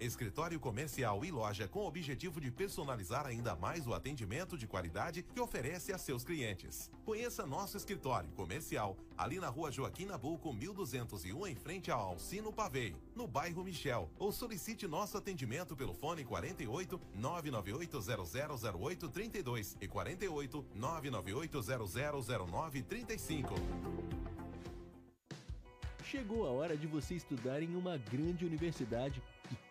Escritório comercial e loja com o objetivo de personalizar ainda mais o atendimento de qualidade que oferece a seus clientes. Conheça nosso escritório comercial ali na rua Joaquim Nabuco, 1201, em frente ao Alcino Pavei, no bairro Michel. Ou solicite nosso atendimento pelo fone 48 998 000832 e 48 998 000935. Chegou a hora de você estudar em uma grande universidade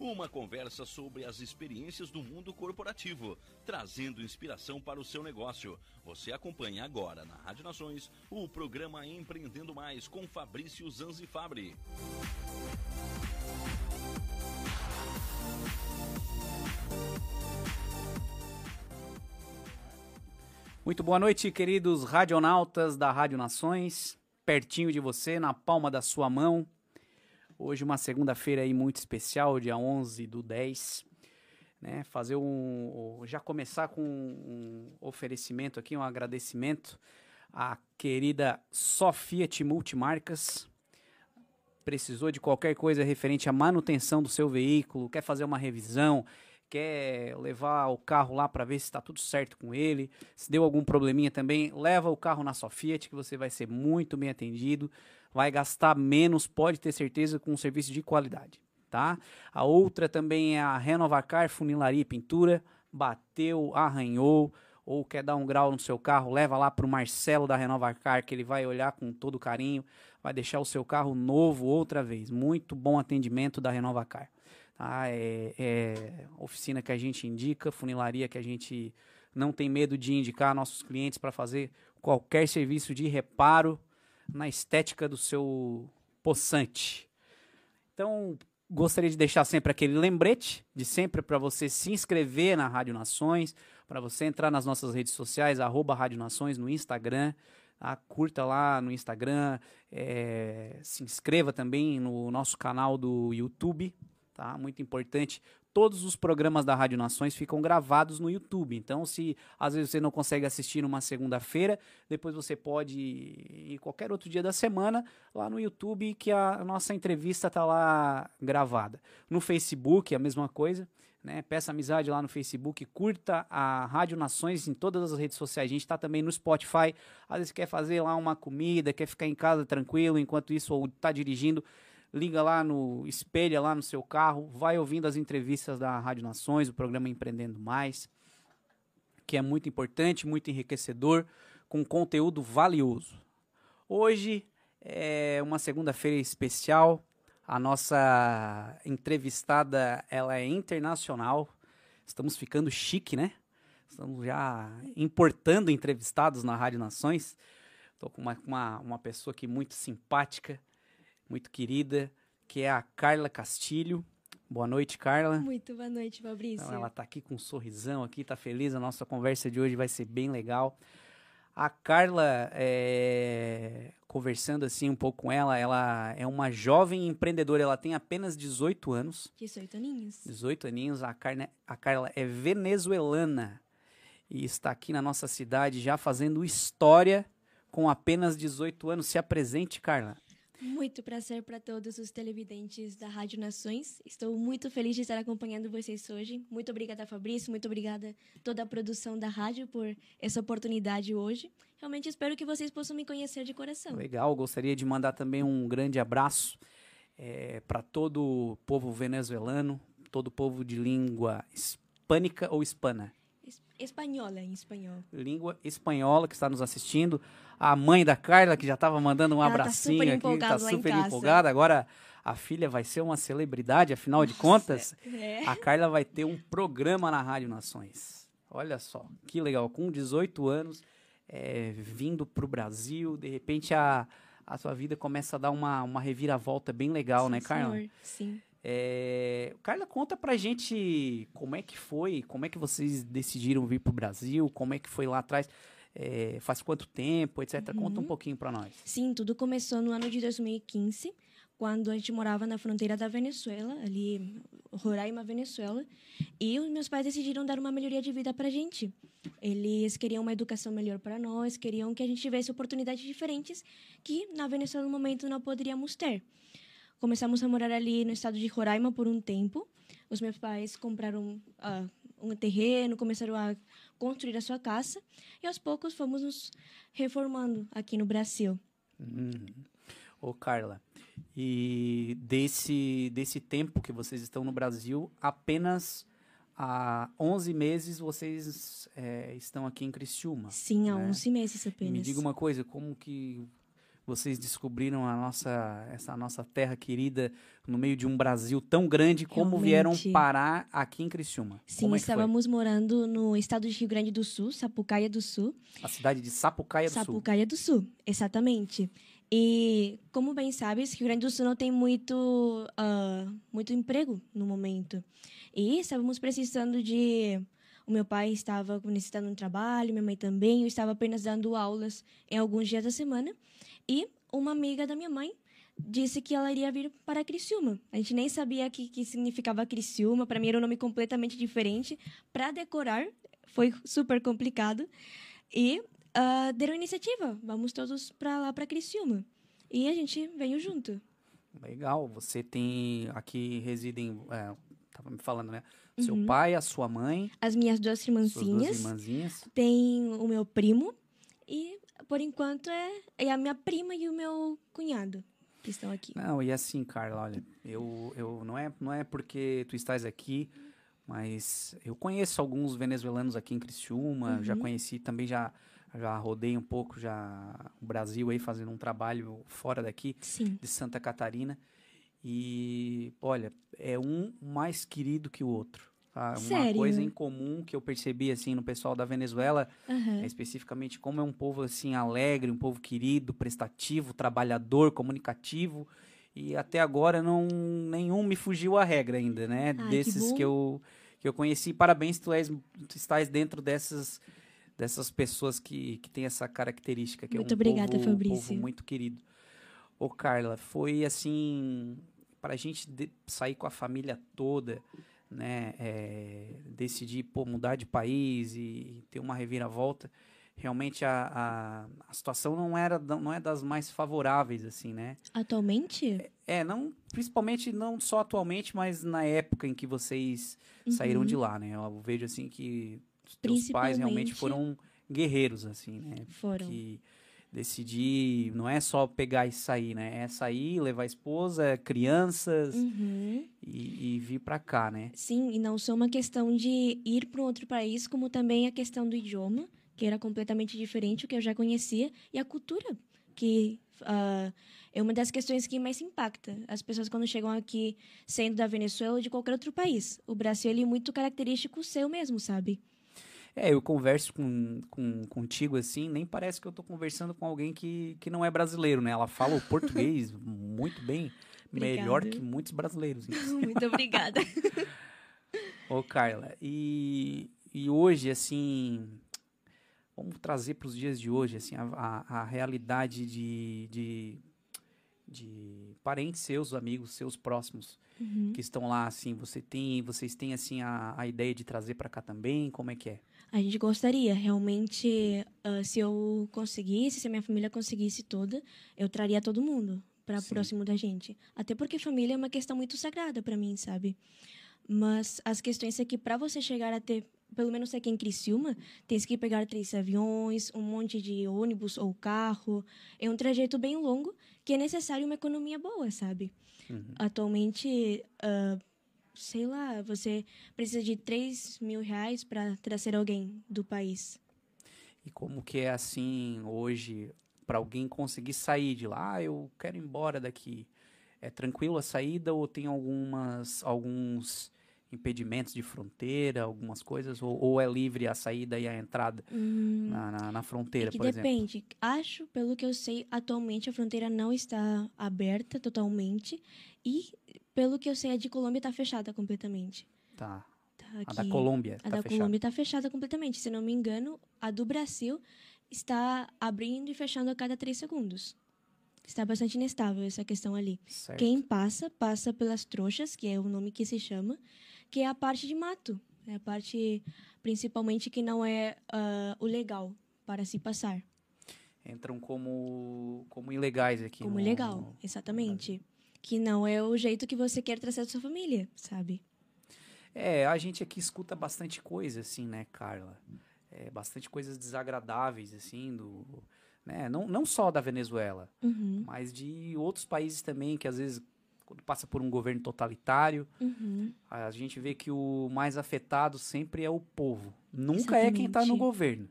Uma conversa sobre as experiências do mundo corporativo, trazendo inspiração para o seu negócio. Você acompanha agora na Rádio Nações o programa Empreendendo Mais com Fabrício Zanzifabri. Muito boa noite, queridos radionautas da Rádio Nações, pertinho de você, na palma da sua mão. Hoje uma segunda-feira aí muito especial, dia 11 do 10, né? Fazer um já começar com um oferecimento aqui, um agradecimento à querida Sofia Multimarcas. Precisou de qualquer coisa referente à manutenção do seu veículo, quer fazer uma revisão, quer levar o carro lá para ver se está tudo certo com ele, se deu algum probleminha também, leva o carro na sua Fiat que você vai ser muito bem atendido, vai gastar menos, pode ter certeza, com um serviço de qualidade, tá? A outra também é a Renovacar Funilaria e Pintura, bateu, arranhou, ou quer dar um grau no seu carro, leva lá para o Marcelo da Renovacar, que ele vai olhar com todo carinho, vai deixar o seu carro novo outra vez. Muito bom atendimento da Renovacar. Tá? É, é oficina que a gente indica, funilaria que a gente não tem medo de indicar nossos clientes para fazer qualquer serviço de reparo na estética do seu poçante. Então, gostaria de deixar sempre aquele lembrete de sempre para você se inscrever na Rádio Nações, para você entrar nas nossas redes sociais, arroba Rádio Nações no Instagram, tá? curta lá no Instagram, é, se inscreva também no nosso canal do YouTube, tá? Muito importante. todos os programas da Rádio Nações ficam gravados no YouTube. Então, se às vezes você não consegue assistir numa segunda-feira, depois você pode ir qualquer outro dia da semana lá no YouTube que a nossa entrevista está lá gravada. No Facebook, a mesma coisa. Né? Peça amizade lá no Facebook, curta a Rádio Nações em todas as redes sociais. A gente está também no Spotify. Às vezes quer fazer lá uma comida, quer ficar em casa tranquilo enquanto isso ou está dirigindo liga lá no espelha lá no seu carro, vai ouvindo as entrevistas da Rádio Nações, o programa Empreendendo Mais, que é muito importante, muito enriquecedor, com conteúdo valioso. Hoje é uma segunda-feira especial. A nossa entrevistada, ela é internacional. Estamos ficando chique, né? Estamos já importando entrevistados na Rádio Nações. Estou com uma, uma, uma pessoa aqui muito simpática, muito querida, que é a Carla Castilho. Boa noite, Carla. Muito boa noite, Fabrício. Então, ela está aqui com um sorrisão aqui, tá feliz. A nossa conversa de hoje vai ser bem legal. A Carla, é, conversando assim um pouco com ela, ela é uma jovem empreendedora, ela tem apenas 18 anos. 18 aninhos. 18 aninhos, a, Carne, a Carla é venezuelana e está aqui na nossa cidade já fazendo história com apenas 18 anos. Se apresente, Carla. Muito prazer para todos os televidentes da Rádio Nações. Estou muito feliz de estar acompanhando vocês hoje. Muito obrigada, Fabrício. Muito obrigada toda a produção da rádio por essa oportunidade hoje. Realmente espero que vocês possam me conhecer de coração. Legal. Gostaria de mandar também um grande abraço é, para todo o povo venezuelano, todo o povo de língua hispânica ou hispana. Espanhola, em espanhol. Língua espanhola que está nos assistindo. A mãe da Carla, que já estava mandando um Ela tá abracinho super aqui, está super empolgada. Agora a filha vai ser uma celebridade, afinal de contas, É. a Carla vai ter um programa na Rádio Nações. Olha só, que legal. Com 18 anos, é, vindo para o Brasil, de repente a, a sua vida começa a dar uma, uma reviravolta bem legal, Sim, né, Carla? senhor. Sim. É, Carla, conta pra gente como é que foi, como é que vocês decidiram vir pro Brasil, como é que foi lá atrás, é, faz quanto tempo, etc. Conta um pouquinho pra nós. Sim, tudo começou no ano de 2015, quando a gente morava na fronteira da Venezuela, ali, Roraima, Venezuela, e os meus pais decidiram dar uma melhoria de vida para a gente. Eles queriam uma educação melhor para nós, queriam que a gente tivesse oportunidades diferentes que na Venezuela no momento não poderíamos ter. Começamos a morar ali no estado de Roraima por um tempo. Os meus pais compraram ah, um terreno, começaram a construir a sua casa e aos poucos fomos nos reformando aqui no Brasil. Ô, Carla, e desse, desse tempo que vocês estão no Brasil, apenas há 11 meses vocês é, estão aqui em Criciúma. Sim, há né? 11 meses apenas. me diga uma coisa, como que vocês descobriram a nossa, essa nossa terra querida no meio de um Brasil tão grande, como vieram Realmente. parar aqui em Criciúma? Sim, como é que foi? estávamos morando no estado de Rio Grande do Sul, Sapucaia do Sul. A cidade de Sapucaia do Sul. Sapucaia do Sul, exatamente. E, como bem sabes, Rio Grande do Sul não tem muito, ah, muito emprego no momento. E estávamos precisando de... O meu pai estava necessitando um trabalho, minha mãe também. Eu estava apenas dando aulas em alguns dias da semana. E uma amiga da minha mãe disse que ela iria vir para Criciúma. A gente nem sabia o que, que significava Criciúma. Para mim era um nome completamente diferente. Para decorar, foi super complicado. E ah, deram iniciativa. Vamos todos para lá, para Criciúma. E a gente veio junto. Legal, você tem aqui residem, é, tava me falando, né? Seu Uhum. pai, a sua mãe, As minhas duas suas duas irmãzinhas. irmãzinhas. Tem o meu primo. E, por enquanto, é, é a minha prima e o meu cunhado que estão aqui. Não, e assim, Carla, olha, eu, eu não é não é porque tu estás aqui, mas eu conheço alguns venezuelanos aqui em Criciúma, já Uhum. conheci também já já rodei um pouco já o Brasil aí fazendo um trabalho fora daqui Sim. de Santa Catarina. E olha, é um mais querido que o outro. Tá? Uma Sério? coisa em comum que eu percebi assim no pessoal da Venezuela Aham. é especificamente como é um povo assim alegre, um povo querido, prestativo, trabalhador, comunicativo. E até agora não nenhum me fugiu à regra ainda, né? que Desses bom. que eu que eu conheci. Parabéns, tu, és, tu estás dentro dessas dessas pessoas que, que tem essa característica que Muito é um obrigada, povo, um Fabrício. povo muito querido. Ô Carla, foi assim para a gente de- sair com a família toda né, é, decidir pô, mudar de país e ter uma reviravolta, realmente a, a, a, situação não era não é das mais favoráveis assim, né? Atualmente? É, não, principalmente não só atualmente, mas na época em que vocês uhum. saíram de lá, né? Eu vejo assim que os teus pais realmente foram guerreiros assim, né? Foram. Que decidir não é só pegar e sair, né? É sair, levar a esposa, crianças uhum. e, e, vir para cá, né? Sim, e não só uma questão de ir para um outro país, como também a questão do idioma, que era completamente diferente do que eu já conhecia, e a cultura, que uh, é uma das questões que mais impacta as pessoas quando chegam aqui, sendo da Venezuela ou de qualquer outro país. O Brasil ele é muito característico seu mesmo, sabe? É, eu converso com, com, contigo assim, nem parece que eu tô conversando com alguém que, que não é brasileiro, né? Ela fala o português muito bem, melhor que muitos brasileiros. Muito obrigada. Ô, Carla, e, e hoje, assim, vamos trazer para os dias de hoje, assim, a, a, a realidade de, de, de, parentes seus, amigos seus próximos uhum. que estão lá, assim, você tem, vocês têm, assim, a, a ideia de trazer para cá também? Como é que é? A gente gostaria, realmente, uh, se eu conseguisse, se a minha família conseguisse toda, eu traria todo mundo para próximo da gente. Até porque família é uma questão muito sagrada para mim, sabe? Mas as questões é que para você chegar a ter, pelo menos aqui em Criciúma, tem que pegar três aviões, um monte de ônibus ou carro. É um trajeto bem longo que é necessário uma economia boa, sabe? Uhum. Atualmente, uh, sei lá, você precisa de 3 mil reais para trazer alguém do país. E como que é assim hoje para alguém conseguir sair de lá? Ah, eu quero ir embora daqui. É tranquilo a saída ou tem algumas alguns impedimentos de fronteira, algumas coisas? Ou, ou é livre a saída e a entrada hum, na, na, na, fronteira, é que por depende. exemplo? Acho, pelo que eu sei, atualmente a fronteira não está aberta totalmente. E, pelo que eu sei, a de Colômbia está fechada completamente. Tá. tá a da Colômbia A tá da Colômbia está fechada completamente. Se não me engano, a do Brasil está abrindo e fechando a cada três segundos. Está bastante inestável essa questão ali. Certo. Quem passa, passa pelas trouxas, que é o nome que se chama, que é a parte de mato. É a parte, principalmente, que não é uh, o legal para se passar. Entram como, como ilegais aqui. Como no, ilegal, no... Que não é o jeito que você quer trazer a sua família, sabe? É, a gente aqui escuta bastante coisa, assim, né, Carla? É, bastante coisas desagradáveis, assim, do... Né? Não, não só da Venezuela, uhum. mas de outros países também, que às vezes quando passa por um governo totalitário, uhum. a gente vê que o mais afetado sempre é o povo. Nunca Exatamente. é quem está no governo.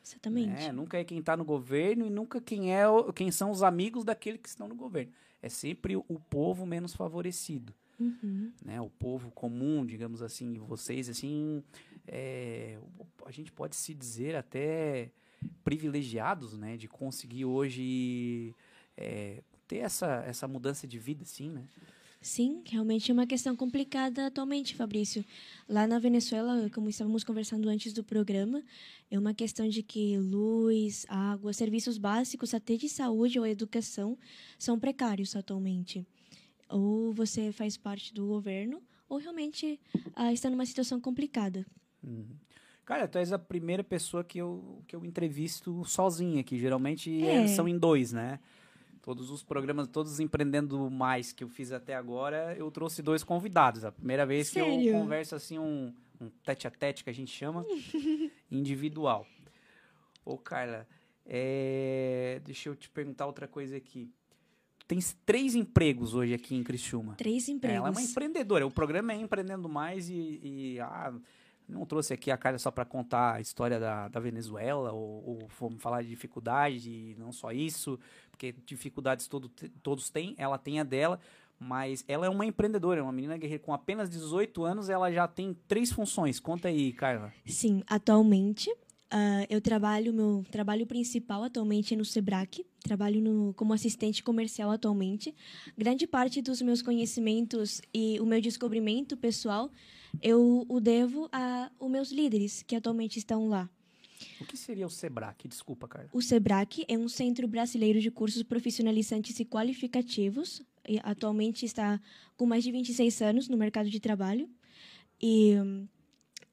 Exatamente. Né? Nunca é quem está no governo e nunca quem é quem são os amigos daquele que estão no governo. É sempre o povo menos favorecido. Uhum. Né? O povo comum, digamos assim, vocês, assim, é, a gente pode se dizer até privilegiados, né? De conseguir hoje é, ter essa, essa mudança de vida, sim, né? Sim, realmente é uma questão complicada atualmente, Fabrício. Lá na Venezuela, como estávamos conversando antes do programa, é uma questão de que luz, água, serviços básicos, até de saúde ou educação, são precários atualmente. Ou você faz parte do governo, ou realmente ah, está numa situação complicada. Uhum. Cara, tu és a primeira pessoa que eu, que eu entrevisto sozinha aqui. Geralmente é. são em dois, né? Todos os programas, todos os Empreendendo Mais que eu fiz até agora, eu trouxe dois convidados. A primeira vez Sério? que eu converso assim, um, um tete a tete que a gente chama, individual. Ô, Carla, é... deixa eu te perguntar outra coisa aqui. Tem três empregos hoje aqui em Criciúma. Três empregos. Ela é uma empreendedora. O programa é Empreendendo Mais e, e ah, não trouxe aqui a Carla só para contar a história da, da Venezuela ou, ou falar de dificuldade e não só isso, porque dificuldades todo, todos têm, ela tem a dela, mas ela é uma empreendedora, é uma menina guerreira com apenas 18 anos, ela já tem três funções. Conta aí, Carla. Sim, atualmente uh, eu trabalho, meu trabalho principal atualmente é no Sebrae, trabalho no, como assistente comercial atualmente. Grande parte dos meus conhecimentos e o meu descobrimento pessoal eu o devo a os meus líderes que atualmente estão lá. O que seria o SEBRAC? Desculpa, Carla. O SEBRAC é um centro brasileiro de cursos profissionalizantes e qualificativos. E atualmente está com mais de 26 anos no mercado de trabalho. E hum,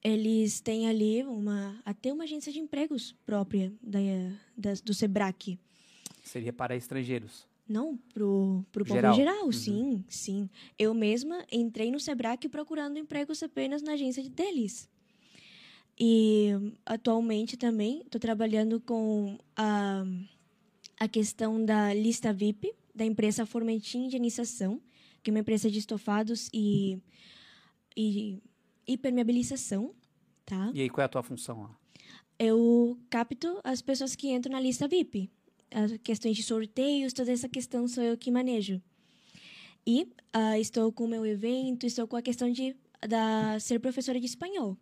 eles têm ali uma até uma agência de empregos própria da, da- do Sebrae. Seria para estrangeiros. Não, pro, pro povo Geral. geral, Uhum. sim, sim. Eu mesma entrei no Sebrae procurando empregos apenas na agência de- deles. E atualmente também estou trabalhando com a, a questão da lista VIP da empresa Formentim Higienização, que é uma empresa de estofados e, e hipermeabilização, tá? E aí, qual é a tua função lá? eu capto as pessoas que entram na lista VIP. As questões de sorteios, toda essa questão sou eu que manejo. E ah, estou com o meu evento, estou com a questão de da, ser professora de espanhol.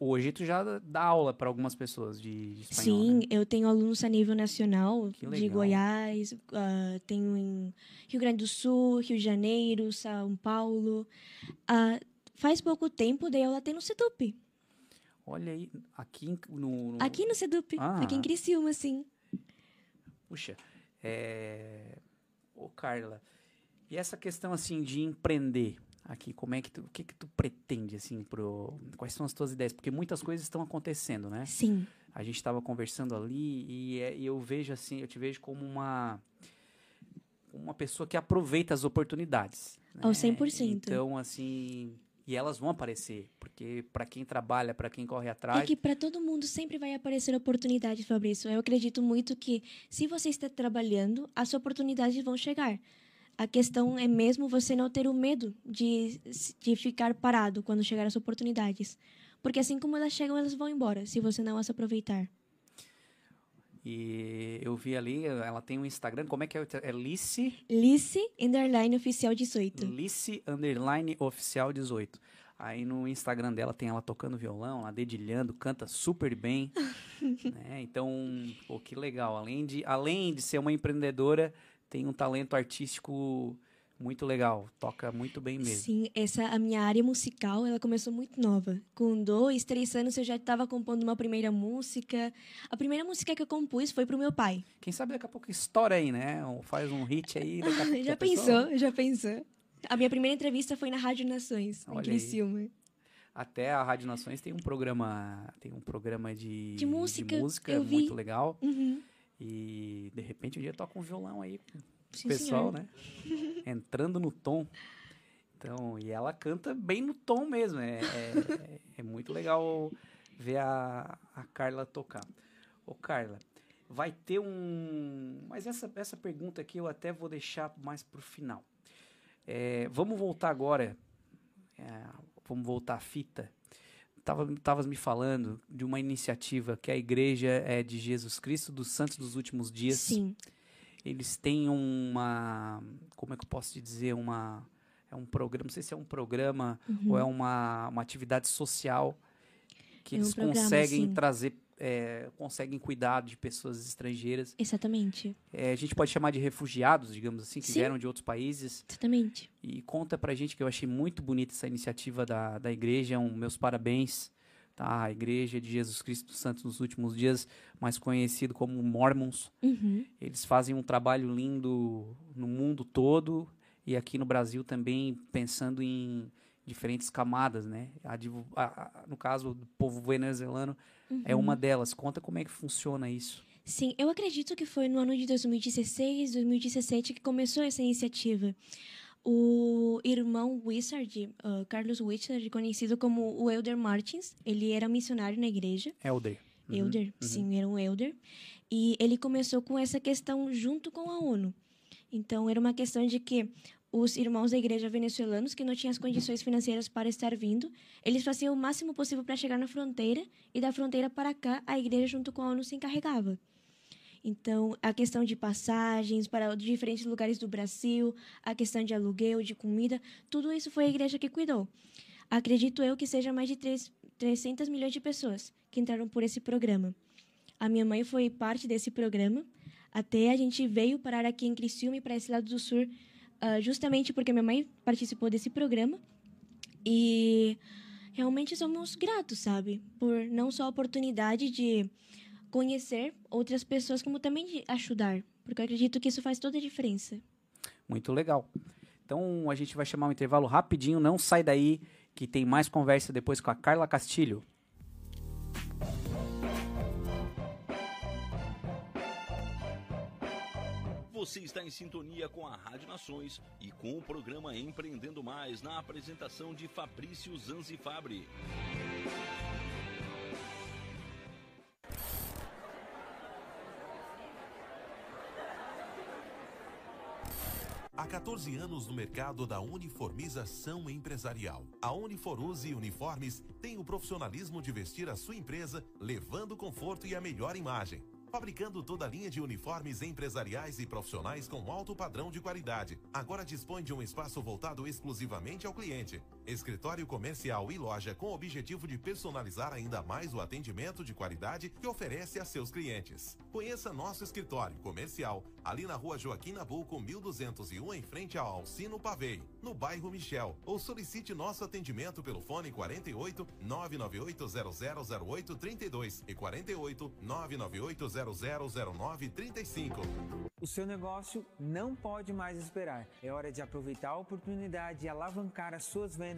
Hoje tu já dá aula para algumas pessoas de, de espanhol, Sim, né? eu tenho alunos a nível nacional, de. Goiás, ah, tenho em Rio Grande do Sul, Rio de Janeiro, São Paulo. Ah, faz pouco tempo dei aula até no Sedup. Olha aí, aqui no... no- Aqui no Sedup, Ah. aqui em Criciúma, sim. Puxa, é... Ô, Carla, e essa questão, assim, de empreender aqui, como é que tu, o que que tu pretende, assim, pro... Quais são as tuas ideias? Porque muitas coisas estão acontecendo, né? Sim. A gente estava conversando ali e, é- e eu vejo, assim, eu te vejo como uma... Uma pessoa que aproveita as oportunidades. Ao né? 100%. Então, assim... E elas vão aparecer, porque para quem trabalha, para quem corre É atrás, que para todo mundo sempre vai aparecer oportunidade, Fabrício. Eu acredito muito que se você está trabalhando, as oportunidades vão chegar. A questão é mesmo você não ter o medo de, de ficar parado quando chegar as oportunidades. Porque assim como elas chegam, elas vão embora, se você não as aproveitar. E eu vi ali, ela tem um Instagram, como é que é? É Lice, Lice, underline oficial 18. Lice underline oficial 18. Aí no Instagram dela tem ela tocando violão, ela dedilhando, canta super bem. né? Então, pô, que legal. Além de, além de ser uma empreendedora, tem um talento artístico muito legal. Toca muito bem mesmo. Sim, essa a minha área musical, ela começou muito nova. Com dois, três anos eu já estava compondo uma primeira música. A primeira música que eu compus foi pro meu pai. Quem sabe daqui a pouco estoura aí, né? Faz um hit aí. Já pensou, já pensou. A minha primeira entrevista foi na Rádio Nações, Olha em aí. Criciúma. Até a Rádio Nações tem um programa, tem um programa de, De música, música eu vi. muito legal. Uhum. E de repente um dia toca um violão aí com o pessoal, senhor. né? Entrando no tom. Então, e ela canta bem no tom mesmo. É, é, é muito legal ver a, a Carla tocar. Ô, Carla, vai ter um. Mas essa, essa pergunta aqui eu até vou deixar mais pro final. É, vamos voltar agora. é, vamos voltar à fita. Tava, tavas me falando de uma iniciativa que a Igreja é de Jesus Cristo dos Santos dos Últimos Dias. Sim, Eles têm uma. Como é que eu posso te dizer? Uma. É um programa, não sei se é um programa Uhum. ou é uma, uma atividade social que É um eles programa, conseguem sim. trazer, é, conseguem cuidar de pessoas estrangeiras. exatamente. É, a gente pode chamar de refugiados, digamos assim, que Sim. vieram de outros países. Exatamente. E conta pra gente que eu achei muito bonita essa iniciativa da, da igreja. Um, meus parabéns. Tá? A Igreja de Jesus Cristo dos Santos nos últimos dias, mais conhecido como Mormons. Uhum. Eles fazem um trabalho lindo no mundo todo e aqui no Brasil também, pensando em diferentes camadas, né? A a- a- no caso do povo venezuelano, é Uhum. uma delas. Conta como é que funciona isso. Sim, eu acredito que foi no ano de 2016, 2017 que começou essa iniciativa. O irmão Wizard, uh, Carlos Wizard, conhecido como o Elder Martins, ele era missionário na igreja. Elder. Uhum, Elder, sim, era um Elder. E ele começou com essa questão junto com a ONU. Então, era uma questão de que os irmãos da igreja venezuelanos, que não tinham as condições financeiras para estar vindo, eles faziam o máximo possível para chegar na fronteira, e da fronteira para cá, a igreja, junto com a ONU, se encarregava. Então, a questão de passagens para diferentes lugares do Brasil, a questão de aluguel, de comida, tudo isso foi a igreja que cuidou. Acredito eu que seja mais de três- 300 milhões de pessoas que entraram por esse programa. A minha mãe foi parte desse programa. Até a gente veio parar aqui em Criciúma para esse lado do sul, ah, justamente porque minha mãe participou desse programa. E realmente somos gratos, sabe? Por não só a oportunidade de conhecer outras pessoas, como também de ajudar. Porque eu acredito que isso faz toda a diferença. Muito legal. Então a gente vai chamar um intervalo rapidinho, não sai daí que tem mais conversa depois com a Carla Castilho. Você está em sintonia com a Rádio Nações e com o programa Empreendendo Mais na apresentação de Fabrício Zanzifabri. Há 14 anos no mercado da uniformização empresarial. A Uniforuse Uniformes tem o profissionalismo de vestir a sua empresa, levando conforto e a melhor imagem. Fabricando toda a linha de uniformes empresariais e profissionais com alto padrão de qualidade. Agora dispõe de um espaço voltado exclusivamente ao cliente. Escritório comercial e loja com o objetivo de personalizar ainda mais o atendimento de qualidade que oferece a seus clientes. Conheça nosso escritório comercial ali na rua Joaquim Nabuco, 1201, em frente ao Alcino Pavei, no bairro Michel. Ou solicite nosso atendimento pelo fone 48 998 0008 32 e 48 998 0009 35. O seu negócio não pode mais esperar. É hora de aproveitar a oportunidade e alavancar as suas vendas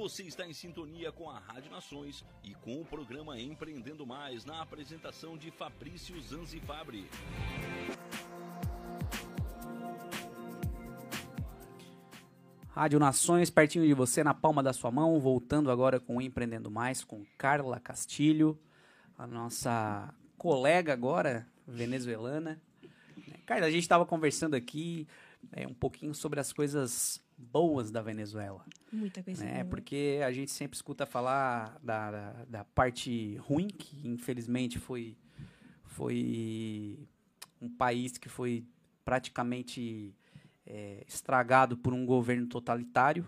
Você está em sintonia com a Rádio Nações e com o programa Empreendendo Mais na apresentação de Fabrício Zanzifabri. Rádio Nações, pertinho de você, na palma da sua mão, voltando agora com o Empreendendo Mais, com Carla Castilho, a nossa colega agora, venezuelana. Carla, a gente estava conversando aqui é, um pouquinho sobre as coisas boas da Venezuela. Muita coisa né? boa. Porque a gente sempre escuta falar da, da, da parte ruim, que infelizmente foi, foi um país que foi praticamente é, estragado por um governo totalitário,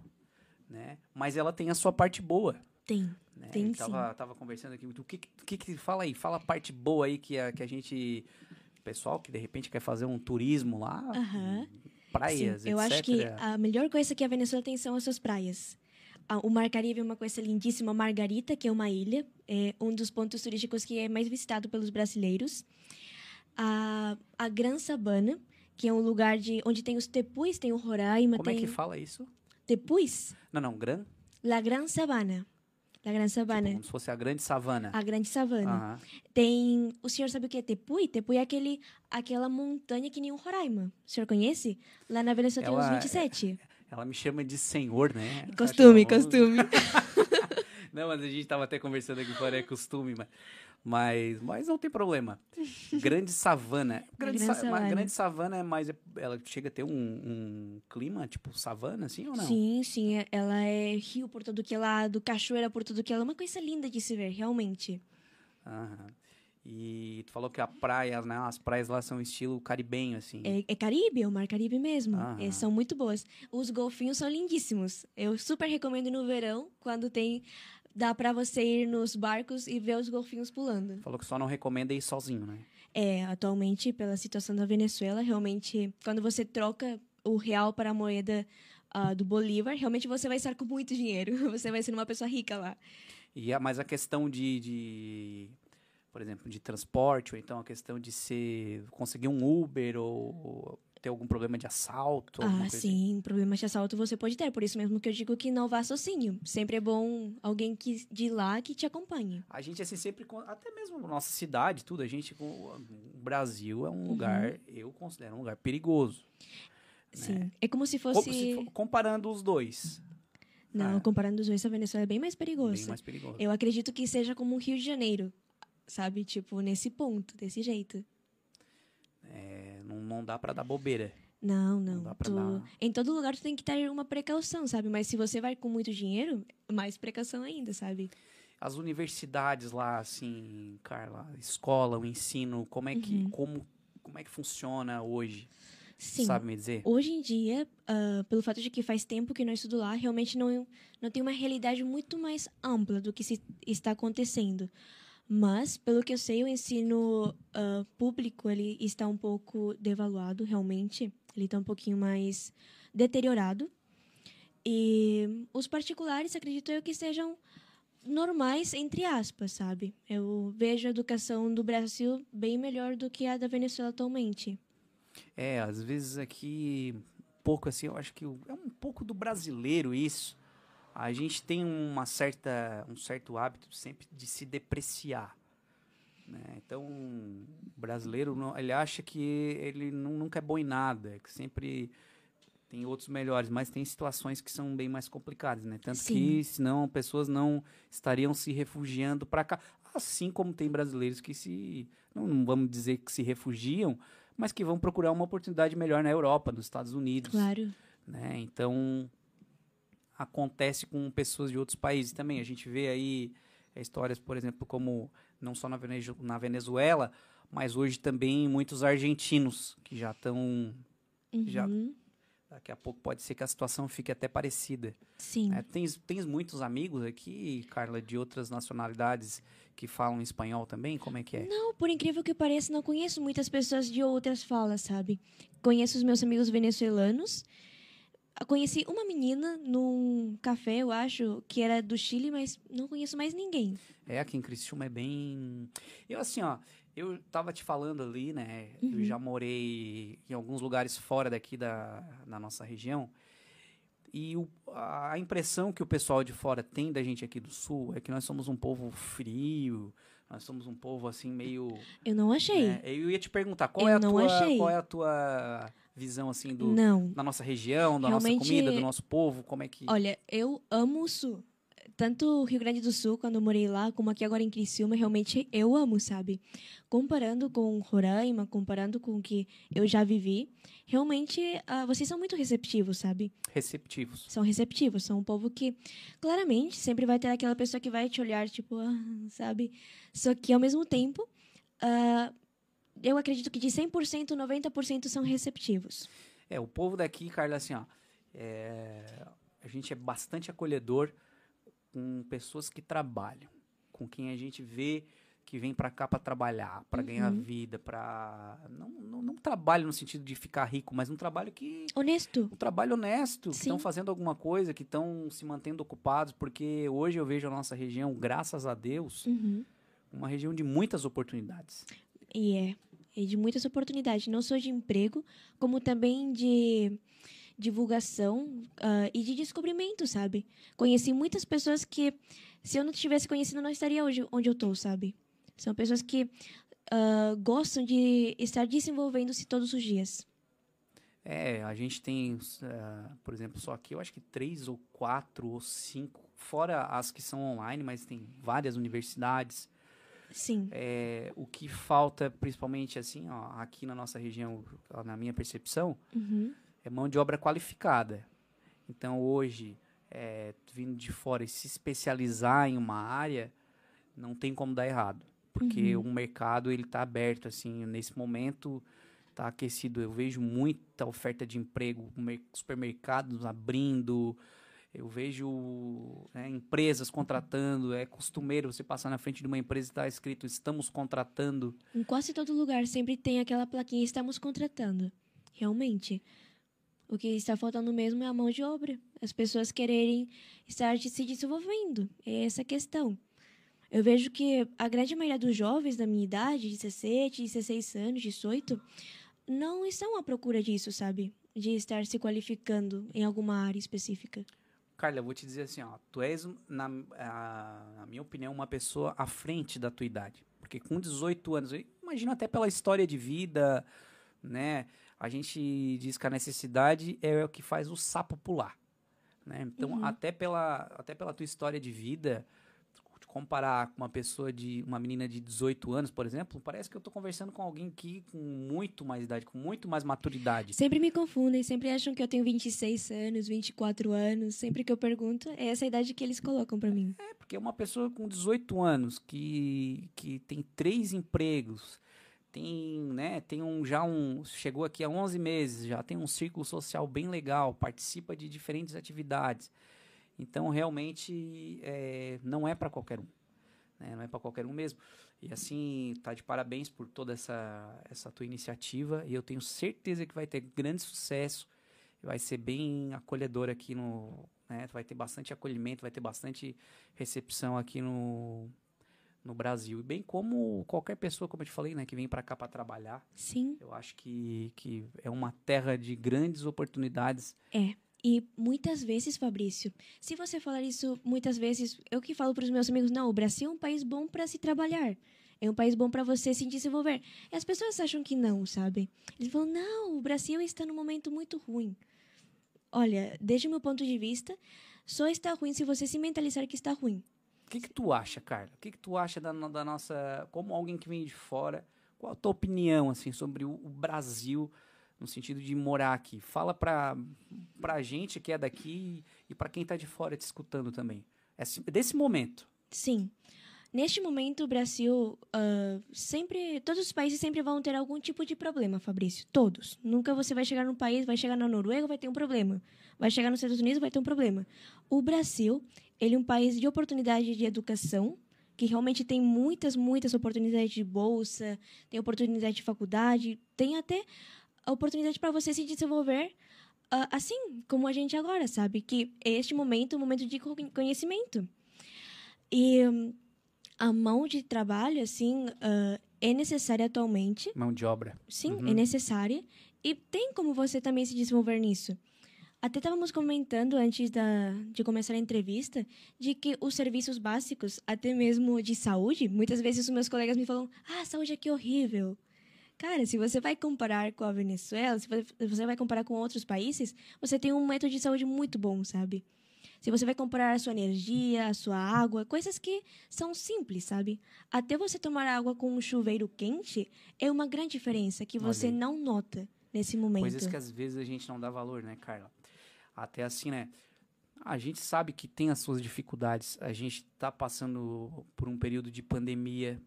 né? mas ela tem a sua parte boa. Tem, Né? tem tava, tava conversando aqui, o que, que que fala aí? Fala a parte boa aí que a, que a gente, pessoal que de repente quer fazer um turismo lá, Aham. Praias, Sim, eu etc. acho que a melhor coisa que a Venezuela tem são as suas praias. O Mar Caribe é uma coisa lindíssima. Margarita, que é uma ilha, é um dos pontos turísticos que é mais visitado pelos brasileiros. A, a Gran Sabana, que é um lugar de onde tem os tepuis, tem o Roraima, Como é tem que fala isso? tepuis. Não, não, gran, La Gran Sabana. La Gran Sabana. como se fosse a grande savana. A grande savana. Aham. Tem. O senhor sabe o que é Tepui? Tepui é aquele, aquela montanha que nem o Roraima. O senhor conhece? Lá na Venezuela tem uns 27. Ela me chama de senhor, né? Costume, ela- costume. Não, mas a gente tava até conversando aqui fora, é costume, mas, mas, mas não tem problema. Grande savana. Grande, Grande sa- savana. Mas grande savana é mais. Ela chega a ter um, um clima tipo savana, assim ou não? Sim, sim. é- Ela é rio por todo que é lado, cachoeira por todo que é lado. Uma coisa linda de se ver, realmente. Aham. E tu falou que a praia, né? As praias lá são estilo caribenho, assim. É, é Caribe, é o Mar Caribe mesmo. É, são muito boas. Os golfinhos são lindíssimos. Eu super recomendo no verão, quando tem. Dá pra você ir nos barcos e ver os golfinhos pulando. Falou que só não recomenda ir sozinho, né? É, atualmente, pela situação da Venezuela, realmente, quando você troca o real para a moeda ah, do Bolívar, realmente você vai estar com muito dinheiro. Você vai ser uma pessoa rica lá. E a, mas a questão de, de, por exemplo, de transporte, ou então a questão de ser conseguir um Uber ou ter algum problema de assalto. Ah, sim, problemas de assalto você pode ter. Por isso mesmo que eu digo que não vá sozinho. Sempre é bom alguém que, de lá que te acompanhe. A gente, assim, sempre, até mesmo nossa cidade, tudo, a gente, com- o Brasil é Uhum. um lugar, eu considero um lugar perigoso. Sim. É como se fosse. se for- comparando os dois, Não, Ah. comparando os dois, a Venezuela é bem mais perigoso. bem mais perigoso. Eu acredito que seja como o Rio de Janeiro. Sabe? Tipo, nesse ponto, desse jeito. Não, não dá pra dar bobeira. Não, não. pra Tu- dar- Em todo lugar tu tem que ter uma precaução, sabe? Mas se você vai com muito dinheiro, mais precaução ainda, sabe? As universidades lá, assim, Carla, a escola, o ensino, como é que, como, como é que funciona hoje? Uhum. Sim. Sabe me dizer? Hoje em dia, ah, pelo fato de que faz tempo que não estudo lá, realmente não, não tem uma realidade muito mais ampla do que se está acontecendo. Mas, pelo que eu sei, o ensino ah, público ele está um pouco devaluado, realmente. Ele está um pouquinho mais deteriorado. E os particulares, acredito eu, que sejam normais, entre aspas, sabe? Eu vejo a educação do Brasil bem melhor do que a da Venezuela atualmente. É, às vezes aqui, pouco assim, eu acho que é um pouco do brasileiro isso. A gente tem uma certa, um certo hábito sempre de se depreciar. né? Então, o brasileiro, não- ele acha que ele nu- nunca é bom em nada, que sempre tem outros melhores, mas tem situações que são bem mais complicadas, né? Tanto Sim. que, senão, pessoas não estariam se refugiando para cá. Assim como tem brasileiros que se, não, não vamos dizer que se refugiam, mas que vão procurar uma oportunidade melhor na Europa, nos Estados Unidos. Claro. Né? Então, acontece com pessoas de outros países também. A gente vê aí é, histórias, por exemplo, como não só na, Venezu- na Venezuela, mas hoje também muitos argentinos que já estão. Já- Uhum. Daqui a pouco pode ser que a situação fique até parecida. Sim. né? tens, tens muitos amigos aqui, Carla, de outras nacionalidades que falam espanhol também? Como é que é? Não, por incrível que pareça, não conheço muitas pessoas de outras falas, sabe? Conheço os meus amigos venezuelanos. Conheci uma menina num café, eu acho, que era do Chile, mas não conheço mais ninguém. É, aqui em Criciúma é bem. Eu, assim, ó, eu tava te falando ali, né? Eu Uhum. já morei em alguns lugares fora daqui da, da nossa região. E o- a impressão que o pessoal de fora tem da gente aqui do sul é que nós somos um povo frio, nós somos um povo assim meio. Eu não achei. né? Eu ia te perguntar qual Eu é a não tua, achei. qual é a tua visão assim do, Não. da nossa região, da Realmente- nossa comida, do nosso povo, como é que Olha, eu amo o Sul. Tanto o Rio Grande do Sul, quando eu morei lá, como aqui agora em Criciúma, realmente eu amo, sabe? Comparando com Roraima, comparando com o que eu já vivi, realmente ah, vocês são muito receptivos, sabe? receptivos? são receptivos, são um povo que, claramente, sempre vai ter aquela pessoa que vai te olhar, tipo, ah, sabe? Só que, ao mesmo tempo, ah, eu acredito que de 100%, 90% são receptivos. É, o povo daqui, Carla, assim, ó, é, a gente é bastante acolhedor com pessoas que trabalham, com quem a gente vê que vem pra cá pra trabalhar, pra ganhar Uhum. vida, pra não, não, não trabalho no sentido de ficar rico, mas um trabalho que Honesto. um trabalho honesto, que Sim. estão fazendo alguma coisa, que estão se mantendo ocupados, porque hoje eu vejo a nossa região, graças a Deus, Uhum. uma região de muitas oportunidades. E é. E de muitas oportunidades, não só de emprego, como também de divulgação ah, e de descobrimento, sabe? Conheci muitas pessoas que, se eu não tivesse conhecido, não estaria hoje onde eu estou, sabe? São pessoas que ah, gostam de estar desenvolvendo-se todos os dias. É, a gente tem, ah, por exemplo, só aqui, eu acho que três ou quatro ou cinco fora as que são online, mas tem várias universidades. Sim. É, o que falta, principalmente assim, ó, aqui na nossa região, na minha percepção, Uhum. é mão de obra qualificada. Então hoje, é, vindo de fora e se especializar em uma área, não tem como dar errado. Porque o mercado ele está aberto, assim, nesse momento está aquecido. Eu vejo muita oferta de emprego, mer- supermercados abrindo, eu vejo né, empresas contratando. É costumeiro você passar na frente de uma empresa e está escrito estamos contratando. Em quase todo lugar sempre tem aquela plaquinha estamos contratando. Realmente. O que está faltando mesmo é a mão de obra. As pessoas quererem estar se desenvolvendo. É essa a questão. Eu vejo que a grande maioria dos jovens da minha idade, 17, 16 anos, 18, não estão à procura disso, sabe? De estar se qualificando em alguma área específica. Carla, eu vou te dizer assim, ó, tu és, na, a- na minha opinião, uma pessoa à frente da tua idade. Porque com 18 anos, eu imagino até pela história de vida, né? A gente diz que a necessidade é o que faz o sapo pular. Né? Então, até, pela, até pela tua história de vida, comparar com uma pessoa de. uma menina de 18 anos, por exemplo, parece que eu tô conversando com alguém aqui com muito mais idade, com muito mais maturidade. Sempre me confundem, sempre acham que eu tenho 26 anos, 24 anos. Sempre que eu pergunto, é essa a idade que eles colocam pra mim. É, porque uma pessoa com 18 anos que, que tem três empregos, tem, né, tem um já um, chegou aqui há 11 meses, já tem um círculo social bem legal, participa de diferentes atividades. Então, realmente, é, não é para qualquer um. né, Não é para qualquer um mesmo. E assim, tá de parabéns por toda essa, essa tua iniciativa. E eu tenho certeza que vai ter grande sucesso. Vai ser bem acolhedor aqui no. Né, vai ter bastante acolhimento, vai ter bastante recepção aqui no, no Brasil. E bem como qualquer pessoa, como eu te falei, né, que vem para cá para trabalhar. Sim. Eu acho que, que é uma terra de grandes oportunidades. É. E muitas vezes, Fabrício, se você falar isso muitas vezes, eu que falo para os meus amigos, não, o Brasil é um país bom para se trabalhar. É um país bom para você se desenvolver. E as pessoas acham que não, sabe? Eles falam, não, o Brasil está num momento muito ruim. Olha, desde o meu ponto de vista, só está ruim se você se mentalizar que está ruim. O que, que tu acha, Carla? O que, que tu acha da, da nossa. Como alguém que vem de fora, qual a tua opinião assim, sobre o, o Brasil no sentido de morar aqui? Fala pra, pra gente que é daqui e pra quem tá de fora te escutando também. Esse- desse momento. Sim. Neste momento, o Brasil ah, sempre. Todos os países sempre vão ter algum tipo de problema, Fabrício. Todos. Nunca você vai chegar num país, vai chegar na Noruega, vai ter um problema. Vai chegar nos Estados Unidos, vai ter um problema. O Brasil, ele é um país de oportunidade de educação, que realmente tem muitas, muitas oportunidades de bolsa, tem oportunidade de faculdade, tem até a oportunidade para você se desenvolver ah, assim como a gente agora, sabe? Que este momento é um momento de co- conhecimento. E hum, a mão de trabalho, assim, ah, é necessária atualmente. Mão de obra. Sim, Uhum. é necessária. E tem como você também se desenvolver nisso. Até estávamos comentando antes da, de começar a entrevista de que os serviços básicos, até mesmo de saúde, muitas vezes os meus colegas me falam: ah, saúde aqui é horrível. Cara, se você vai comparar com a Venezuela, se você- vai comparar com outros países, você tem um método de saúde muito bom, sabe? Se você vai comparar a sua energia, a sua água, coisas que são simples, sabe? Até você tomar água com um chuveiro quente é uma grande diferença que você não nota nesse momento. Coisas que às vezes a gente não dá valor, né, Carla? Até assim, né? A gente sabe que tem as suas dificuldades. A gente está passando por um período de pandemia,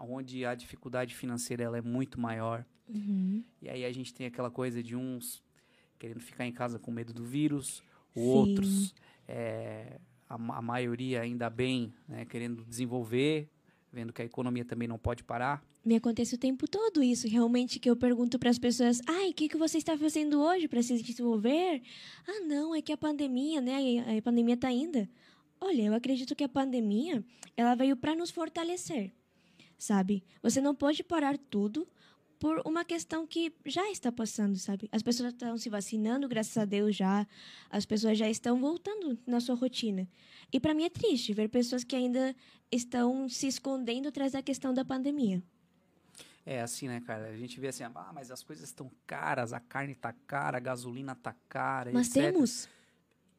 onde a dificuldade financeira ela é muito maior. Uhum. E aí a gente tem aquela coisa de uns querendo ficar em casa com medo do vírus, outros, é, a, a maioria ainda bem, né, querendo desenvolver, vendo que a economia também não pode parar. Me acontece o tempo todo isso, realmente, que eu pergunto para as pessoas: ai, o que, que você está fazendo hoje para se desenvolver? Ah, não, é que a pandemia, né? A pandemia está ainda. Olha, eu acredito que a pandemia, ela veio para nos fortalecer, sabe? Você não pode parar tudo por uma questão que já está passando, sabe? As pessoas estão se vacinando, graças a Deus já. As pessoas já estão voltando na sua rotina. E para mim é triste ver pessoas que ainda estão se escondendo atrás da questão da pandemia. É assim, né, cara? A gente vê assim, ah, mas as coisas estão caras, a carne tá cara, a gasolina tá cara, Mas etc. temos.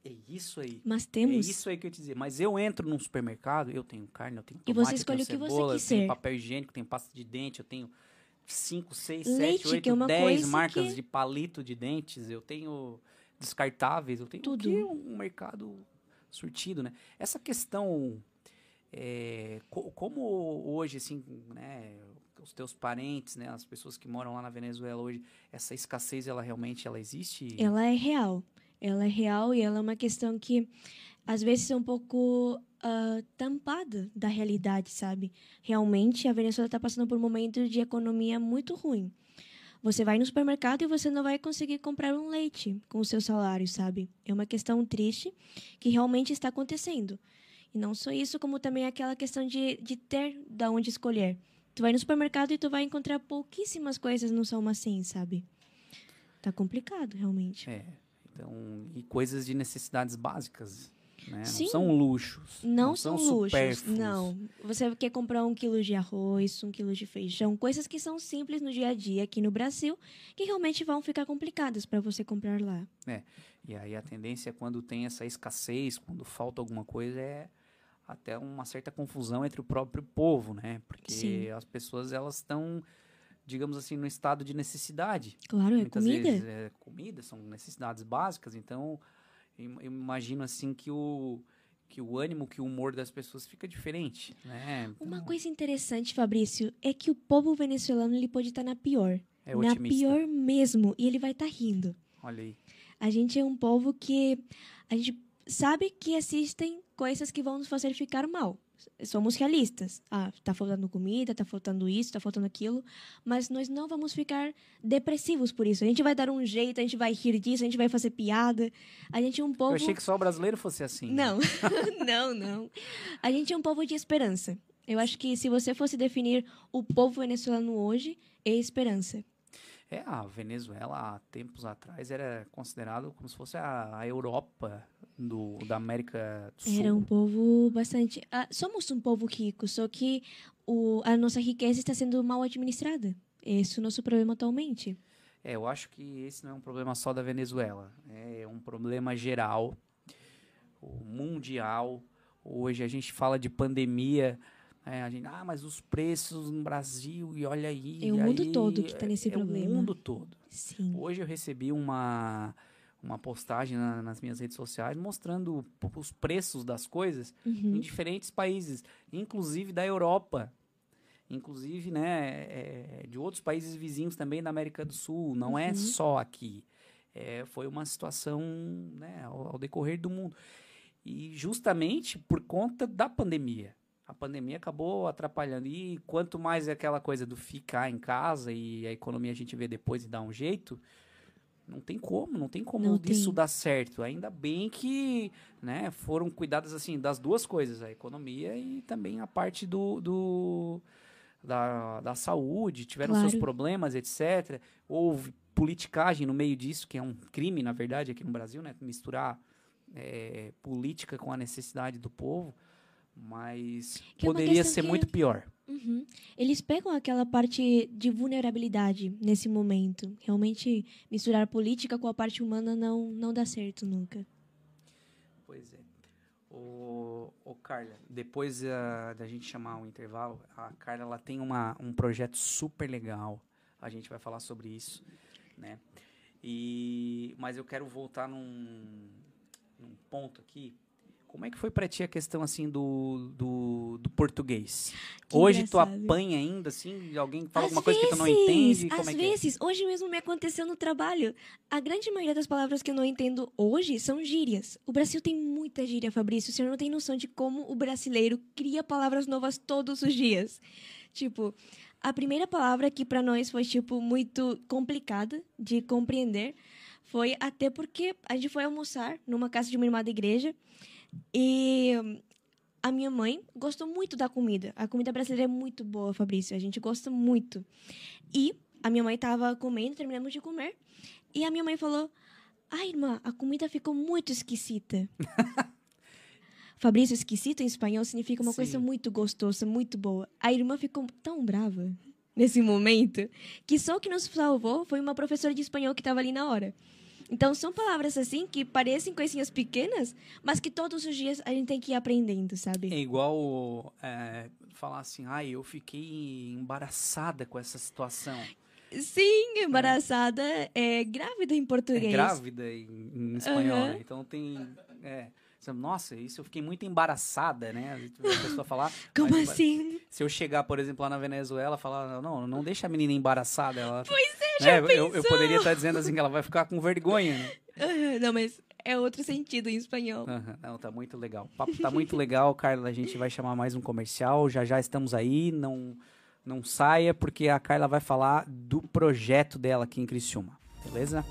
É isso aí. Mas É temos. isso aí que eu ia te dizer. Mas eu entro num supermercado, eu tenho carne, eu tenho E tomate, você eu escolhe tenho o que você cebola, eu quiser. tenho papel higiênico, tenho pasta de dente, eu tenho 5, 6, Leite, 7, que é 8, uma 10 coisa marcas que- de palito de dentes, eu tenho descartáveis, eu tenho Tudo. aqui um mercado surtido, né? Essa questão, é, co- como hoje, assim, né, os teus parentes, né, as pessoas que moram lá na Venezuela hoje, essa escassez, ela realmente, ela existe? Ela é real. Ela é real e ela é uma questão que às vezes é um pouco ah, tampada da realidade, sabe? Realmente a Venezuela está passando por um momento de economia muito ruim. Você vai no supermercado e você não vai conseguir comprar um leite com o seu salário, sabe? É uma questão triste que realmente está acontecendo. E não só isso, como também aquela questão de, de ter da onde escolher. Tu vai no supermercado e tu vai encontrar pouquíssimas coisas no seu almacém, sabe? Tá complicado, realmente. É, então, e coisas de necessidades básicas, né? Não são luxos. Não, são, luxos, supérfluos. não. Você quer comprar um quilo de arroz, um quilo de feijão, coisas que são simples no dia a dia aqui no Brasil, que realmente vão ficar complicadas para você comprar lá. E aí a tendência é quando tem essa escassez, quando falta alguma coisa, é até uma certa confusão entre o próprio povo, né? Porque Sim. as pessoas, elas estão, digamos assim, no estado de necessidade. Claro, é Muitas comida. vezes é comida, são necessidades básicas, então eu imagino assim que o que o ânimo, que o humor das pessoas fica diferente, né? Uma Então, coisa interessante, Fabrício, é que o povo venezuelano ele pode estar na pior. é na otimista. pior mesmo. E ele vai estar rindo. Olha aí. A gente é um povo que a gente sabe que existem coisas que vão nos fazer ficar mal. Somos realistas. Ah, tá faltando comida, tá faltando isso, tá faltando aquilo, mas nós não vamos ficar depressivos por isso. A gente vai dar um jeito, a gente vai rir disso, a gente vai fazer piada. A gente é um povo Eu achei que só o brasileiro fosse assim. né? Não. não, não. A gente é um povo de esperança. Eu acho que se você fosse definir o povo venezuelano hoje, é esperança. É, a Venezuela, há tempos atrás, era considerado como se fosse a, Europa do, da América do Sul. Era um povo bastante. ah, somos um povo rico, só que o, a nossa riqueza está sendo mal administrada. Esse é o nosso problema atualmente. É, eu acho que esse não é um problema só da Venezuela. É um problema geral, mundial. Hoje a gente fala de pandemia. É, a gente, ah, mas os preços no Brasil, e olha aí. É o mundo aí, todo que tá nesse é problema. o mundo todo. Sim. Hoje eu recebi uma, uma postagem na- nas minhas redes sociais mostrando os preços das coisas em Uhum. diferentes países, inclusive da Europa, inclusive né, é, de outros países vizinhos também da América do Sul. Não é Uhum. só aqui. É, foi uma situação né, ao, ao decorrer do mundo. E justamente por conta da pandemia. A pandemia acabou atrapalhando. E quanto mais é aquela coisa do ficar em casa e a economia a gente vê depois e dá um jeito, não tem como, não tem como Não isso tem. dar certo. Ainda bem que né, foram cuidadas assim das duas coisas, a economia e também a parte do, do- da, da saúde, tiveram seus Claro. problemas, etc. Houve politicagem no meio disso, que é um crime, na verdade, aqui no Brasil, né? Misturar é, política com a necessidade do povo, mas Que é poderia ser que- muito pior. Uhum. Eles pegam aquela parte de vulnerabilidade nesse momento. Realmente, misturar política com a parte humana não, não dá certo nunca. Pois é. O, o Carla, depois ah, da gente chamar o intervalo, a Carla ela tem uma, um projeto super legal. A gente vai falar sobre isso, né? E, mas eu quero voltar num, num ponto aqui. Como é que foi pra ti a questão assim do, do, do português? Que Hoje tu apanha ainda assim? Alguém fala Às alguma coisa que tu não vezes, entende? Como Às é que é? vezes, hoje mesmo me aconteceu no trabalho. A grande maioria das palavras que eu não entendo hoje são gírias. O Brasil tem muita gíria, Fabrício. O senhor não tem noção de como o brasileiro cria palavras novas todos os dias. Tipo, a primeira palavra que para nós foi tipo muito complicada de compreender foi até porque a gente foi almoçar numa casa de uma irmã da igreja e a minha mãe gostou muito da comida. A comida brasileira é muito boa, Fabrício. A gente gosta muito. E a minha mãe estava comendo, terminamos de comer. E a minha mãe falou: Ai, irmã, a comida ficou muito esquisita. Fabrício, esquisito em espanhol significa uma coisa Sim. muito gostosa, muito boa. A irmã ficou tão brava nesse momento que só o que nos salvou foi uma professora de espanhol que estava ali na hora. Então, são palavras assim que parecem coisinhas pequenas, mas que todos os dias a gente tem que ir aprendendo, sabe? É igual é, falar assim, ai, eu fiquei embaraçada com essa situação. Sim, embaraçada é, grávida em É português. grávida em, em espanhol, né? Então tem. É, nossa, isso eu fiquei muito embaraçada, né? A pessoa falar. Como mas- assim? Se eu chegar, por exemplo, lá na Venezuela, falar, não, não deixa a menina embaraçada. Ela, Pois é, né? eu, eu poderia estar dizendo assim que ela vai ficar com vergonha, né? Não, mas é outro sentido em espanhol. Não, tá muito legal. O papo tá muito legal, Carla. A gente vai chamar mais um comercial. Já já estamos aí. Não, não saia, porque a Carla vai falar do projeto dela aqui em Criciúma. Beleza?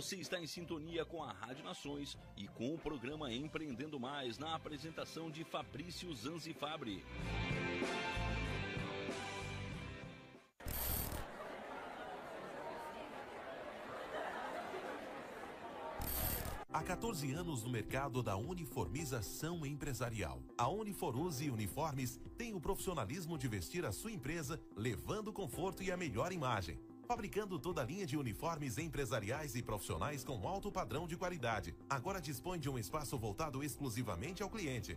Você está em sintonia com a Rádio Nações e com o programa Empreendendo Mais na apresentação de Fabrício Zanzi Fabri. Há 14 anos no mercado da uniformização empresarial. A Uniforuse Uniformes tem o profissionalismo de vestir a sua empresa, levando conforto e a melhor imagem. Fabricando toda a linha de uniformes empresariais e profissionais com alto padrão de qualidade. Agora dispõe de um espaço voltado exclusivamente ao cliente.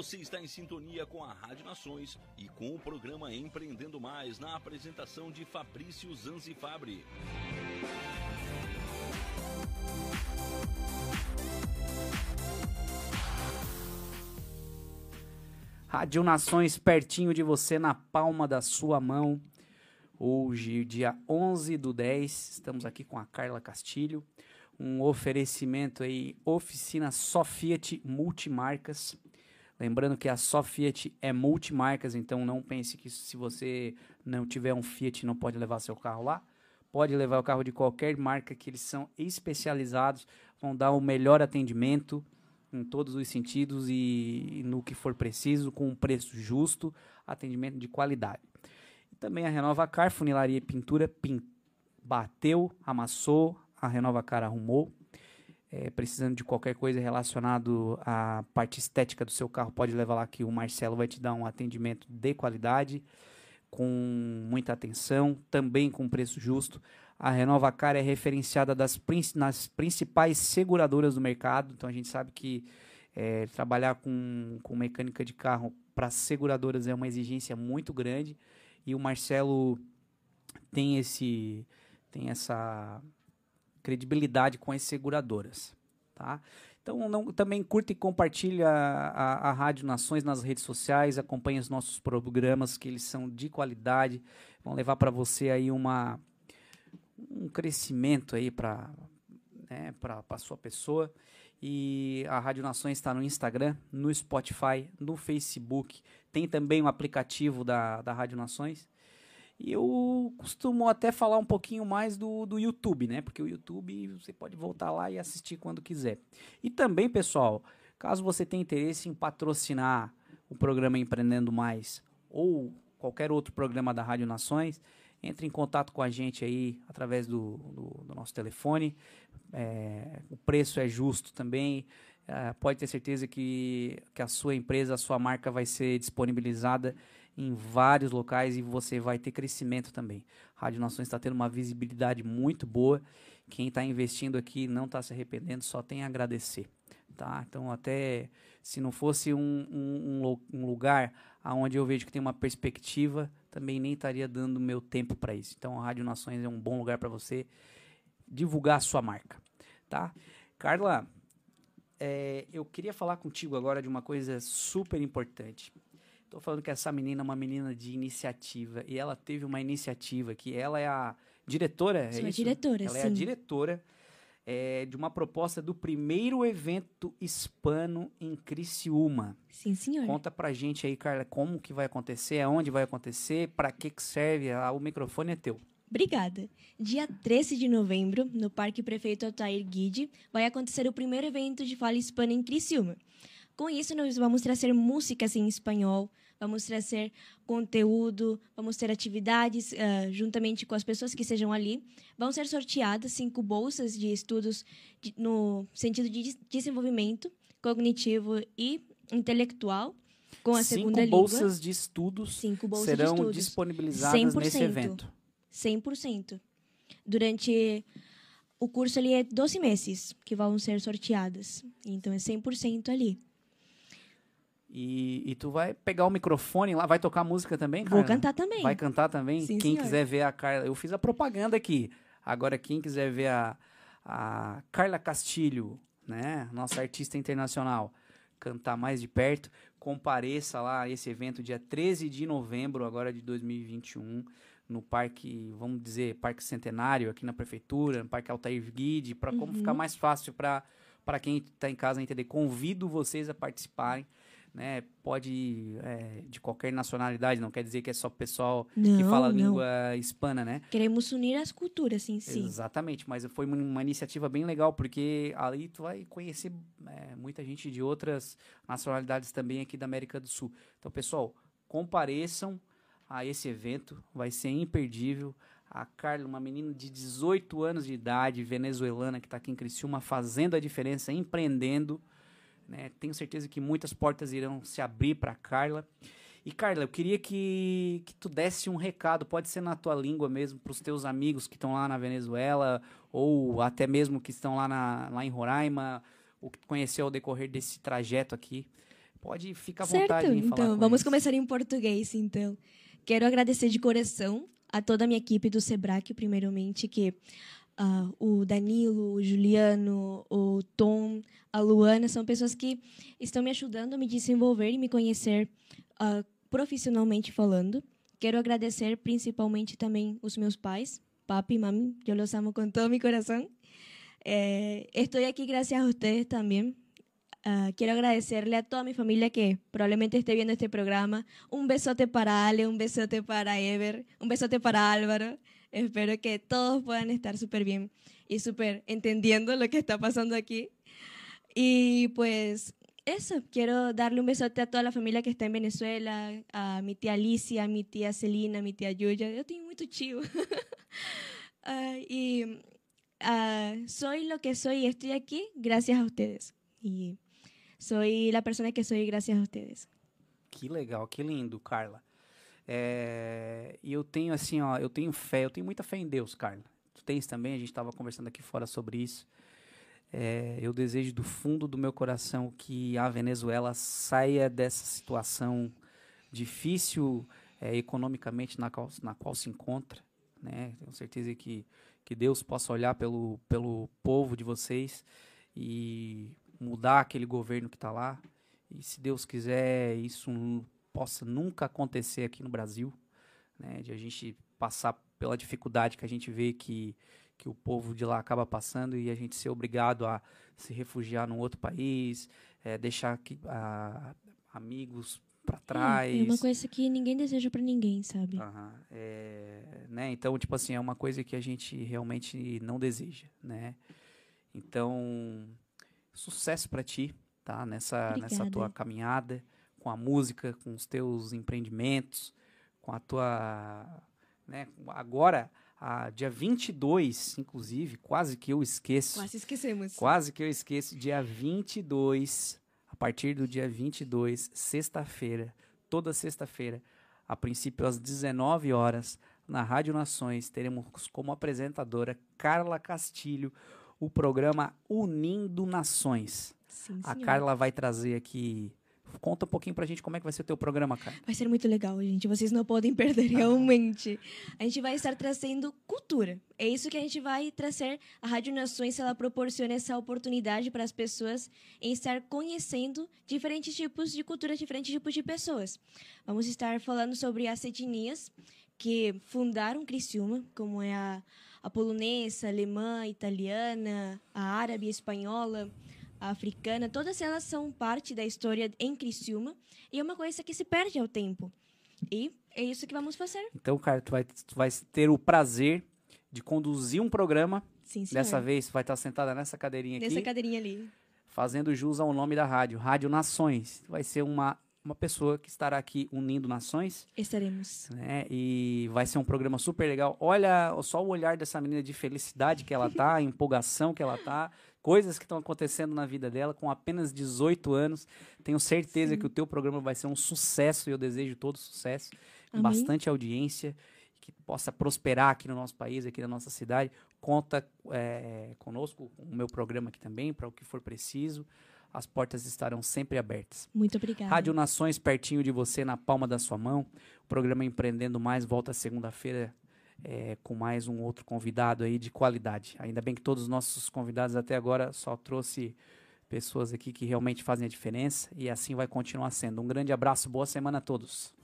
Você está em sintonia com a Rádio Nações e com o programa Empreendendo Mais na apresentação de Fabrício Zanzi Fabri. Rádio Nações pertinho de você, na palma da sua mão. Hoje, dia 11 do 10, estamos aqui com a Carla Castilho. Um oferecimento aí, oficina Só Fiat Multimarcas. Lembrando que a Só Fiat é multimarcas, então não pense que se você não tiver um Fiat não pode levar seu carro lá. Pode levar o carro de qualquer marca que eles são especializados, vão dar o melhor atendimento em todos os sentidos e, no que for preciso, com um preço justo, atendimento de qualidade. E também a Renova Car, funilaria e pintura, pin- bateu, amassou, a Renova Car arrumou. É, precisando de qualquer coisa relacionado à parte estética do seu carro, pode levar lá que o Marcelo vai te dar um atendimento de qualidade. com muita atenção, também com preço justo. A Renova Car é referenciada das, nas principais seguradoras do mercado, então a gente sabe que é, trabalhar com, com mecânica de carro para seguradoras é uma exigência muito grande e o Marcelo tem esse tem essa credibilidade com as seguradoras, tá? Então não- também curta e compartilha a, a Rádio Nações nas redes sociais, acompanhe os nossos programas que eles são de qualidade, vão levar para você aí uma um crescimento aí para né, a sua pessoa. E a Rádio Nações está no Instagram, no Spotify, no Facebook. Tem também o aplicativo da, da Rádio Nações. E eu costumo até falar um pouquinho mais do, do YouTube, né? Porque o YouTube você pode voltar lá e assistir quando quiser. E também, pessoal, caso você tenha interesse em patrocinar o programa Empreendendo Mais ou qualquer outro programa da Rádio Nações, entre em contato com a gente aí através do, do, do nosso telefone. É, o preço é justo também. É, pode ter certeza que, que a sua empresa, a sua marca vai ser disponibilizada em vários locais e você vai ter crescimento também. Rádio Nações está tendo uma visibilidade muito boa. Quem está investindo aqui não está se arrependendo, só tem a agradecer. Tá? Então, até se não fosse um, um, um lugar onde eu vejo que tem uma perspectiva, também nem estaria dando meu tempo para isso. Então, a Rádio Nações é um bom lugar para você divulgar a sua marca. Tá? Carla, é, eu queria falar contigo agora de uma coisa super importante. Estou falando que essa menina é uma menina de iniciativa e ela teve uma iniciativa que ela é a diretora, é Sou a isso? diretora, Ela é a sim. diretora é, de uma proposta do primeiro evento hispano em Criciúma. Sim, senhor. Conta pra gente aí, Carla, como que vai acontecer, aonde vai acontecer, para que que serve, Ah, o microfone é teu. Obrigada. Dia 13 de novembro, no Parque Prefeito Altair Guide, vai acontecer o primeiro evento de fala hispana em Criciúma. Com isso, nós vamos trazer músicas em espanhol, vamos trazer conteúdo, vamos ter atividades ah, juntamente com as pessoas que estejam ali. Vão ser sorteadas cinco bolsas de estudos de- no sentido de des- desenvolvimento cognitivo e intelectual, com a Cinco segunda bolsas língua. de estudos Cinco bolsas serão de estudos. disponibilizadas nesse 100%. evento. 100%. Durante o curso ali é 12 meses que vão ser sorteadas. Então é 100% ali. E, e tu vai pegar o microfone lá, vai tocar música também, Carla? Vou cantar também. Vai cantar também? Sim, quem senhor. quiser ver a Carla, eu fiz a propaganda aqui. Agora, quem quiser ver a, a Carla Castilho, né? Nossa artista internacional, cantar mais de perto, compareça lá a esse evento dia 13 de novembro, agora de 2021, no Parque, vamos dizer, Parque Centenário, aqui na Prefeitura, no Parque Altair Guide, para como Uhum. ficar mais fácil para quem está em casa entender. Convido vocês a participarem. Né, pode é, de qualquer nacionalidade, não quer dizer que é só pessoal que Não, fala a língua hispana, né? Queremos unir as culturas em si. Exatamente, mas foi uma- uma iniciativa bem legal, porque ali tu vai conhecer é, muita gente de outras nacionalidades também aqui da América do Sul. Então, pessoal, compareçam a esse evento, vai ser imperdível. A Carla, uma menina de 18 anos de idade, venezuelana, que está aqui em Criciúma, fazendo a diferença, empreendendo. Né? Tenho certeza que muitas portas irão se abrir para Carla. E Carla, eu queria que, que tu desse um recado, pode ser na tua língua mesmo, para os teus amigos que estão lá na Venezuela, ou até mesmo que estão lá, na, lá em Roraima, ou que tu conheceu ao decorrer desse trajeto aqui. Pode ficar à vontade Certo, em falar então com vamos eles. começar em português, então. Quero agradecer de coração a toda a minha equipe do Sebrae, primeiramente, que ah, o Danilo, o Juliano, o Tom, a Luana, são pessoas que estão me ajudando a me desenvolver e me conhecer ah, profissionalmente falando. Quero agradecer principalmente também os meus pais, papi e mami, eu los amo com todo mi corazón. Eh, estoy aquí gracias a ustedes también. Ah, quiero agradecerle a toda mi familia que probablemente esté viendo este programa. Un besote para Ale, un besote para Ever, un besote para Álvaro. Espero que todos puedan estar súper bien y súper entendiendo lo que está pasando aquí. Y pues eso, quiero darle un besote a toda la familia que está en Venezuela, a mi tía Alicia, a mi tía Celina, a mi tía Yuya. Yo tengo mucho chivo. Ah, y ah, soy lo que soy y estoy aquí gracias a ustedes. Y soy la persona que soy gracias a ustedes. Que legal, que lindo, Carla. É, e eu tenho assim, ó, eu tenho fé, eu tenho muita fé em Deus, Carla. Tu tens também, a gente estava conversando aqui fora sobre isso. É, eu desejo do fundo do meu coração que a Venezuela saia dessa situação difícil é, economicamente na qual, na qual se encontra. Né? Tenho certeza que, que Deus possa olhar pelo, pelo povo de vocês e mudar aquele governo que está lá. E se Deus quiser, isso possa nunca acontecer aqui no Brasil, né? de a gente passar pela dificuldade que a gente vê que, que o povo de lá acaba passando e a gente ser obrigado a se refugiar num outro país, é, deixar que, a, amigos para trás. É, é, uma coisa que ninguém deseja para ninguém, sabe? Uhum, é, né? Então, tipo assim, é uma coisa que a gente realmente não deseja, né? Então, sucesso para ti, tá? Nessa, nessa tua caminhada com a música, com os teus empreendimentos, com a tua, né? Agora, a, dia 22, inclusive, quase que eu esqueço. Quase esquecemos. Quase que eu esqueço, dia 22 partir do dia 22, sexta-feira, toda sexta-feira, a princípio às 19 horas, na Rádio Nações, teremos como apresentadora Carla Castilho o programa Unindo Nações. Sim, a Carla vai trazer aqui Conta um pouquinho pra gente como é que vai ser o teu programa, cara. Vai ser muito legal, gente. Vocês não podem perder, realmente. A gente vai estar trazendo cultura. É isso que a gente vai trazer. A Rádio Nações, ela proporciona essa oportunidade para as pessoas em estar conhecendo diferentes tipos de cultura, diferentes tipos de pessoas. Vamos estar falando sobre as etnias que fundaram Criciúma, como é a, a polonesa, a alemã, a italiana, a árabe, a espanhola africana, todas elas são parte da história em Criciúma e é uma coisa que se perde ao tempo. E é isso que vamos fazer. Então, cara, tu vai, tu vai ter o prazer de conduzir um programa. Sim, senhor. Dessa vez, tu vai estar sentada nessa cadeirinha aqui. Nessa cadeirinha ali. Fazendo jus ao nome da rádio, Rádio Nações. Vai ser uma, uma pessoa que estará aqui unindo nações. Estaremos. Né? E vai ser um programa super legal. Olha só o olhar dessa menina de felicidade que ela tá, a empolgação que ela tá coisas que estão acontecendo na vida dela com apenas 18 anos. Tenho certeza Sim. que o teu programa vai ser um sucesso e eu desejo todo sucesso, Amém. bastante audiência, que possa prosperar aqui no nosso país, aqui na nossa cidade. Conta é, conosco, com o meu programa aqui também, para o que for preciso. As portas estarão sempre abertas. Muito obrigada. Rádio Nações, pertinho de você, na palma da sua mão. O programa Empreendendo Mais volta segunda-feira é, com mais um outro convidado aí de qualidade. Ainda bem que todos os nossos convidados até agora só trouxe pessoas aqui que realmente fazem a diferença e assim vai continuar sendo. Um grande abraço, boa semana a todos.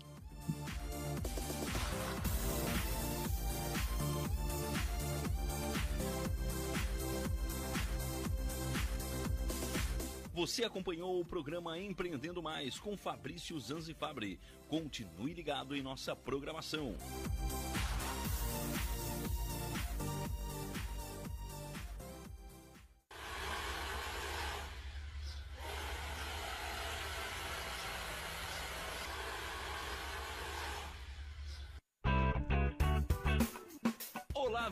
Você acompanhou o programa Empreendendo Mais com Fabrício Zanzifabri. Continue ligado em nossa programação.